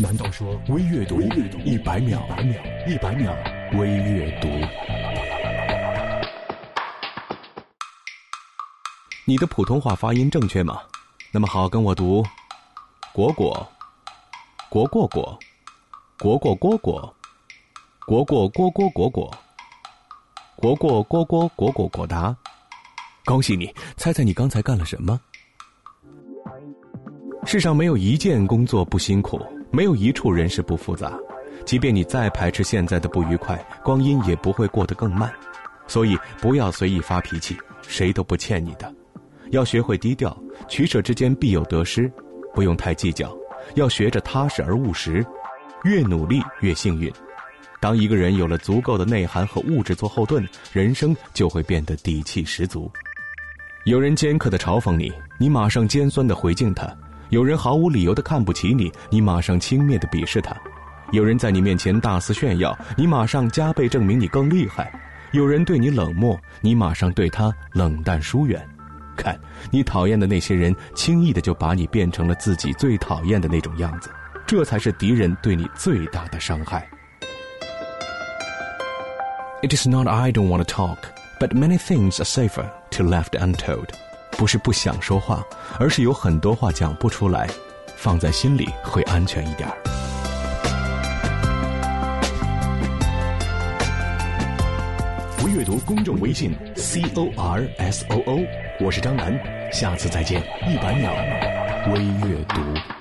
难道说微阅读一百秒？一百秒微阅读。你的普通话发音正确吗？那么好，跟我读：果果，果果果，果果果果，果果果果果果，果果果果果果果答。恭喜你！猜猜你刚才干了什么？世上没有一件工作不辛苦，没有一处人事不复杂。即便你再排斥现在的不愉快，光阴也不会过得更慢。所以不要随意发脾气，谁都不欠你的。要学会低调，取舍之间必有得失，不用太计较。要学着踏实而务实，越努力越幸运。当一个人有了足够的内涵和物质做后盾，人生就会变得底气十足。有人尖刻的嘲讽你，你马上尖酸的回敬他；有人毫无理由的看不起你，你马上轻蔑的鄙视他；有人在你面前大肆炫耀，你马上加倍证明你更厉害；有人对你冷漠，你马上对他冷淡疏远。看，你讨厌的那些人，轻易的就把你变成了自己最讨厌的那种样子，这才是敌人对你最大的伤害。It is not I don't want to talk, but many things are safer. To left untold，不是不想说话，而是有很多话讲不出来，放在心里会安全一点。儿。微阅读公众微信 c o r s o o，我是张楠，下次再见。一百秒微阅读。